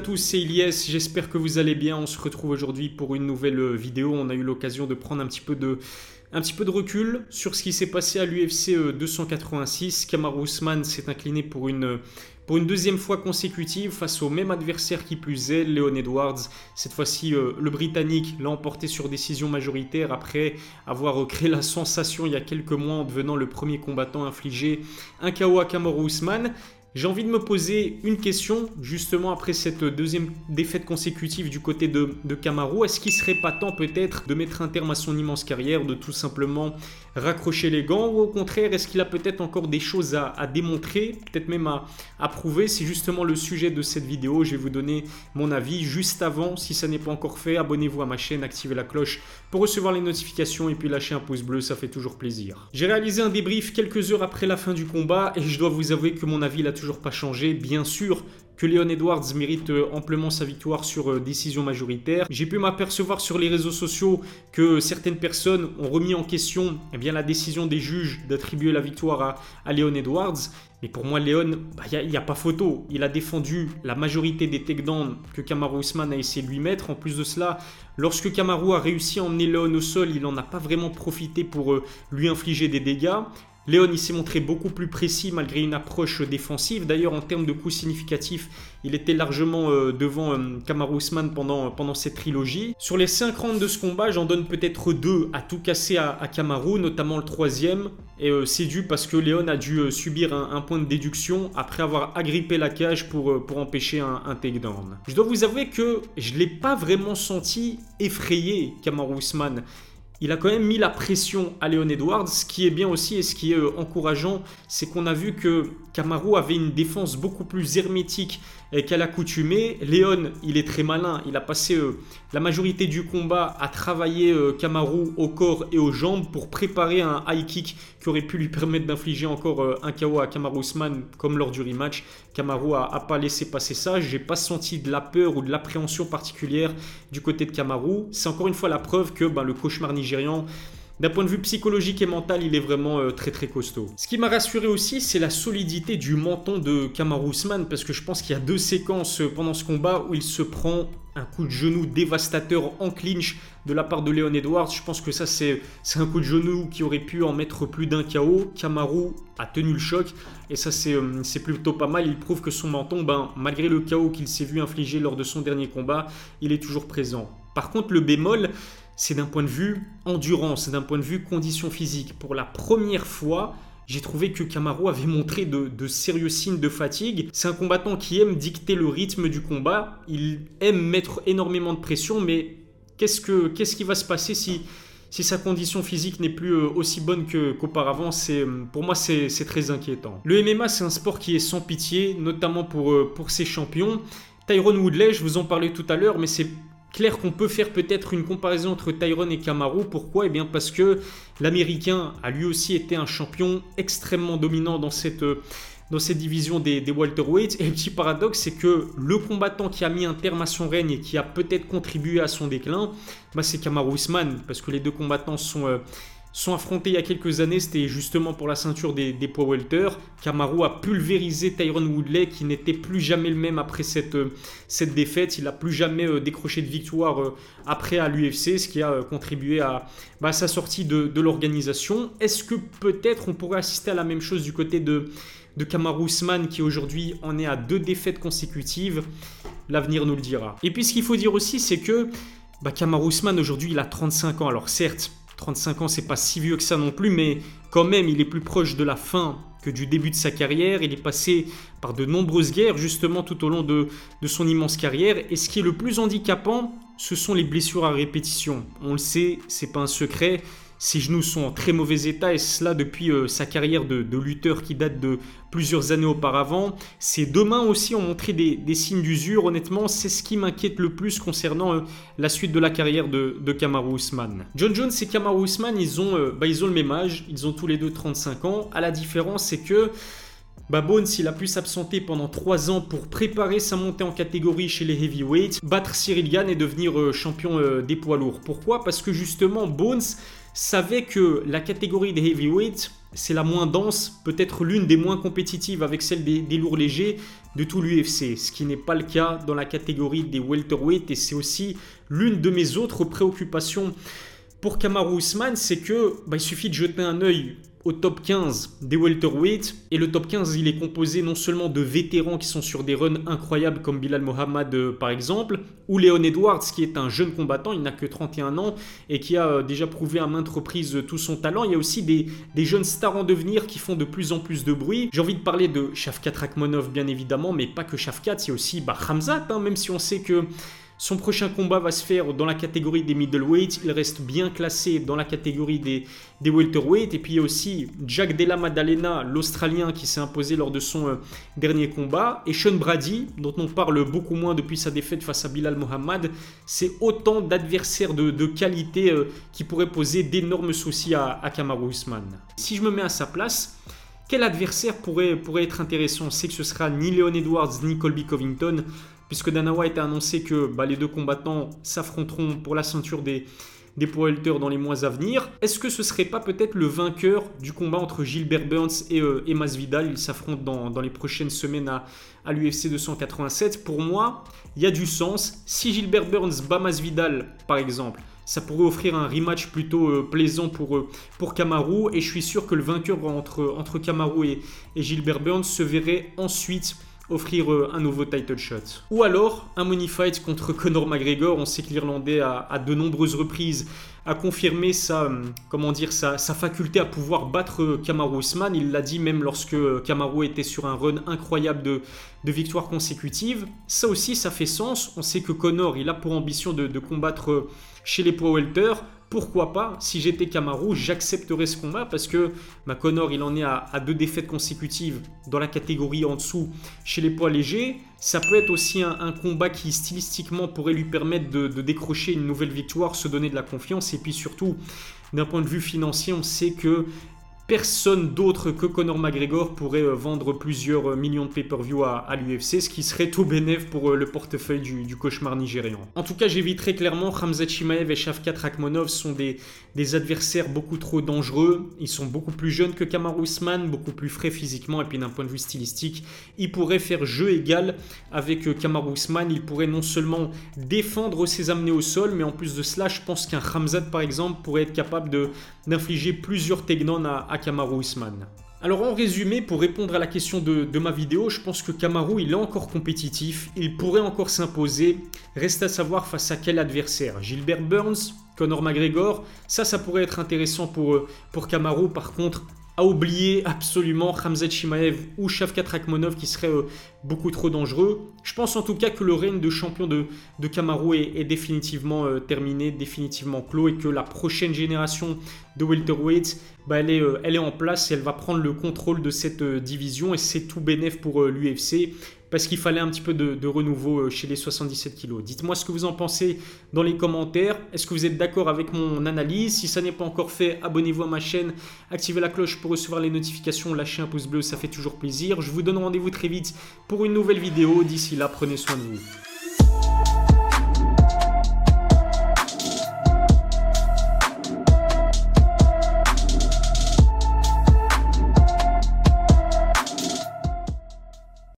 tous, c'est Ilyes, j'espère que vous allez bien. On se retrouve aujourd'hui pour une nouvelle vidéo. On a eu l'occasion de prendre un petit peu de, un petit peu de recul sur ce qui s'est passé à l'UFC 286. Kamaru Usman s'est incliné pour une, pour une deuxième fois consécutive face au même adversaire qui plus est, Leon Edwards. Cette fois-ci, euh, le Britannique l'a emporté sur décision majoritaire après avoir créé la sensation il y a quelques mois en devenant le premier combattant infligé un KO à Kamaru Usman. J'ai envie de me poser une question, justement après cette deuxième défaite consécutive du côté de, de Kamaru. Est-ce qu'il serait pas temps peut-être de mettre un terme à son immense carrière, de tout simplement raccrocher les gants Ou au contraire, est-ce qu'il a peut-être encore des choses à, démontrer, peut-être même à, à prouver? C'est justement le sujet de cette vidéo. Je vais vous donner mon avis juste avant. Si ça n'est pas encore fait, abonnez-vous à ma chaîne, activez la cloche pour recevoir les notifications et puis lâchez un pouce bleu, ça fait toujours plaisir. J'ai réalisé un débrief quelques heures après la fin du combat et je dois vous avouer que mon avis l'a toujours pas changé. Bien sûr que Leon Edwards mérite euh, amplement sa victoire sur euh, décision majoritaire. J'ai pu m'apercevoir sur les réseaux sociaux que certaines personnes ont remis en question eh la décision des juges d'attribuer la victoire à, à Leon Edwards. Mais pour moi, Léon, il bah, n'y a, pas photo. Il a défendu la majorité des takedowns que Kamaru Usman a essayé de lui mettre. En plus de cela, lorsque Kamaru a réussi à emmener Léon au sol, il n'en a pas vraiment profité pour euh, lui infliger des dégâts. Léon s'est montré beaucoup plus précis malgré une approche défensive. D'ailleurs, en termes de coups significatifs, il était largement euh, devant euh, Kamaru Usman pendant, pendant cette trilogie. Sur les 5 rounds de ce combat, j'en donne peut-être deux à tout casser à, à Kamaru, notamment le troisième. Et euh, c'est dû parce que Léon a dû subir un, point de déduction après avoir agrippé la cage pour, pour empêcher un, un takedown. Je dois vous avouer que je ne l'ai pas vraiment senti effrayé, Kamaru Usman il a quand même mis la pression à Léon Edwards. Ce qui est bien aussi et ce qui est euh, encourageant, c'est qu'on a vu que Kamaru avait une défense beaucoup plus hermétique qu'à l'accoutumée. Léon, il est très malin. Il a passé euh, la majorité du combat à travailler euh, Kamaru au corps et aux jambes pour préparer un high kick qui aurait pu lui permettre d'infliger encore un KO à Kamaru Usman comme lors du rematch. Kamaru a, pas laissé passer ça. J'ai pas senti de la peur ou de l'appréhension particulière du côté de Kamaru. C'est encore une fois la preuve que ben, le cauchemar nigérian d'un point de vue psychologique et mental, il est vraiment euh, très très costaud. Ce qui m'a rassuré aussi, c'est la solidité du menton de Kamaru Usman, parce que je pense qu'il y a deux séquences euh, pendant ce combat où il se prend un coup de genou dévastateur en clinch de la part de Leon Edwards. Je pense que ça, c'est un coup de genou qui aurait pu en mettre plus d'un KO. Kamaru a tenu le choc et ça, euh, c'est plutôt pas mal. Il prouve que son menton, ben, malgré le KO qu'il s'est vu infliger lors de son dernier combat, il est toujours présent. Par contre, le bémol, c'est d'un point de vue endurance, d'un point de vue condition physique. Pour la première fois, j'ai trouvé que Camaro avait montré de, sérieux signes de fatigue. C'est un combattant qui aime dicter le rythme du combat. Il aime mettre énormément de pression, mais qu'est-ce, que, qu'est-ce qui va se passer si, si sa condition physique n'est plus euh, aussi bonne qu'auparavant? C'est, Pour moi, c'est, très inquiétant. Le MMA, c'est un sport qui est sans pitié, notamment pour, euh, pour ses champions. Tyrone Woodley, je vous en parlais tout à l'heure, mais c'est clair qu'on peut faire peut-être une comparaison entre Tyrone et Kamaru. Pourquoi? Eh bien parce que l'Américain a lui aussi été un champion extrêmement dominant dans cette, dans cette division des, des welterweights. Et le petit paradoxe, c'est que le combattant qui a mis un terme à son règne et qui a peut-être contribué à son déclin, bah c'est Kamaru Usman, parce que les deux combattants sont... Euh, sont affrontés il y a quelques années, c'était justement pour la ceinture des, des poids welter. Kamaru a pulvérisé Tyron Woodley qui n'était plus jamais le même après cette, euh, cette défaite. Il n'a plus jamais euh, décroché de victoire euh, après à l'UFC, ce qui a contribué à, bah, sa sortie de, l'organisation. Est-ce que peut-être on pourrait assister à la même chose du côté de, de Kamaru Usman qui aujourd'hui en est à deux défaites consécutives? L'avenir nous le dira. Et puis ce qu'il faut dire aussi, c'est que bah, Kamaru Usman aujourd'hui il a 35 ans. Alors certes, 35 ans, c'est pas si vieux que ça non plus, mais quand même, il est plus proche de la fin que du début de sa carrière. Il est passé par de nombreuses guerres, justement, tout au long de, de son immense carrière. Et ce qui est le plus handicapant, ce sont les blessures à répétition. On le sait, c'est pas un secret. Ses genoux sont en très mauvais état et cela depuis euh, sa carrière de, lutteur qui date de plusieurs années auparavant. Ses deux mains aussi ont montré des, signes d'usure. Honnêtement, c'est ce qui m'inquiète le plus concernant euh, la suite de la carrière de, de Kamaru Usman. John Jones et Kamaru Usman, ils ont, euh, bah, ils ont le même âge. Ils ont tous les deux 35 ans. À la différence, c'est que Bah Bones, il a pu s'absenter pendant 3 ans pour préparer sa montée en catégorie chez les heavyweights, battre Cyril Gann et devenir euh, champion euh, des poids lourds. Pourquoi? Parce que justement, Bones savait que la catégorie des heavyweights, c'est la moins dense, peut-être l'une des moins compétitives avec celle des, des lourds légers de tout l'UFC, ce qui n'est pas le cas dans la catégorie des welterweights et c'est aussi l'une de mes autres préoccupations pour Kamaru Usman, c'est que bah, il suffit de jeter un œil au top 15 des welterweights. Et le top 15, il est composé non seulement de vétérans qui sont sur des runs incroyables comme Bilal Mohamed euh, par exemple, ou Léon Edwards qui est un jeune combattant, il n'a que 31 ans et qui a euh, déjà prouvé à maintes reprises tout son talent. Il y a aussi des, jeunes stars en devenir qui font de plus en plus de bruit. J'ai envie de parler de Shavkat Rakhmonov bien évidemment, mais pas que Shavkat, il y aussi bah, Hamzat, hein, même si on sait que son prochain combat va se faire dans la catégorie des middleweights. Il reste bien classé dans la catégorie des, des welterweights. Et puis il y a aussi Jack Della Maddalena, l'Australien, qui s'est imposé lors de son euh, dernier combat. Et Sean Brady, dont on parle beaucoup moins depuis sa défaite face à Bilal Mohamed. C'est autant d'adversaires de, qualité euh, qui pourraient poser d'énormes soucis à, à Kamaru Usman. Si je me mets à sa place, quel adversaire pourrait, être intéressant? Sait que ce sera ni Leon Edwards ni Colby Covington puisque Dana White a annoncé que bah, les deux combattants s'affronteront pour la ceinture des, des dans les mois à venir. Est-ce que ce serait pas peut-être le vainqueur du combat entre Gilbert Burns et, euh, Masvidal Ils s'affrontent dans, les prochaines semaines à, à l'UFC 287. Pour moi, il y a du sens. Si Gilbert Burns bat Masvidal, par exemple, ça pourrait offrir un rematch plutôt euh, plaisant pour, euh, pour Kamaru. Et je suis sûr que le vainqueur entre, entre Kamaru et Gilbert Burns se verrait ensuite offrir euh, un nouveau title shot. Ou alors un money fight contre Conor McGregor. On sait que l'Irlandais a, à de nombreuses reprises a confirmé sa, euh, comment dire, sa, faculté à pouvoir battre euh, Kamaru Usman. Il l'a dit même lorsque Kamaru était sur un run incroyable de, de victoires consécutives. Ça aussi, ça fait sens. On sait que Conor, il a pour ambition de, de combattre chez les poids welter pourquoi pas, si j'étais Kamaru, j'accepterais ce combat parce que ma Connor, il en est à, deux défaites consécutives dans la catégorie en dessous chez les poids légers. Ça peut être aussi un, combat qui stylistiquement pourrait lui permettre de, décrocher une nouvelle victoire, se donner de la confiance et puis surtout d'un point de vue financier, on sait que personne d'autre que Conor McGregor pourrait euh, vendre plusieurs euh, millions de pay-per-view à, l'UFC, ce qui serait tout bénéf pour euh, le portefeuille du, cauchemar nigérian. En tout cas, j'éviterai clairement, Khamzat Chimaev et Shavkat Rakhmonov sont des, adversaires beaucoup trop dangereux. Ils sont beaucoup plus jeunes que Kamaru Usman, beaucoup plus frais physiquement et puis d'un point de vue stylistique, ils pourraient faire jeu égal avec Kamaru Usman. Ils pourraient non seulement défendre ses amenés au sol, mais en plus de cela, je pense qu'un Khamzat par exemple pourrait être capable d'infliger plusieurs takedowns à, à Kamaru Usman. Alors en résumé, pour répondre à la question de, ma vidéo, je pense que Kamaru il est encore compétitif, il pourrait encore s'imposer, reste à savoir face à quel adversaire. Gilbert Burns, Conor McGregor, ça ça pourrait être intéressant pour, euh, pour Kamaru, par contre à oublier absolument Khamzat Chimaev ou Shavkat Rakhmonov qui seraient euh, beaucoup trop dangereux. Je pense en tout cas que le règne de champion de, de Kamaru est, définitivement euh, terminé, définitivement clos et que la prochaine génération de welterweights, bah, elle, est, euh, elle est en place et elle va prendre le contrôle de cette division et c'est tout bénéf pour l'UFC parce qu'il fallait un petit peu de, renouveau euh, chez les 77 kilos. Dites-moi ce que vous en pensez dans les commentaires. Est-ce que vous êtes d'accord avec mon analyse? Si ça n'est pas encore fait, abonnez-vous à ma chaîne, activez la cloche pour recevoir les notifications, lâchez un pouce bleu, ça fait toujours plaisir. Je vous donne rendez-vous très vite pour une nouvelle vidéo. D'ici là, prenez soin de vous.